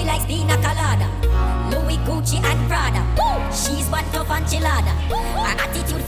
body likes pina colada. Louis Gucci and Prada. She's one tough enchilada. Her attitude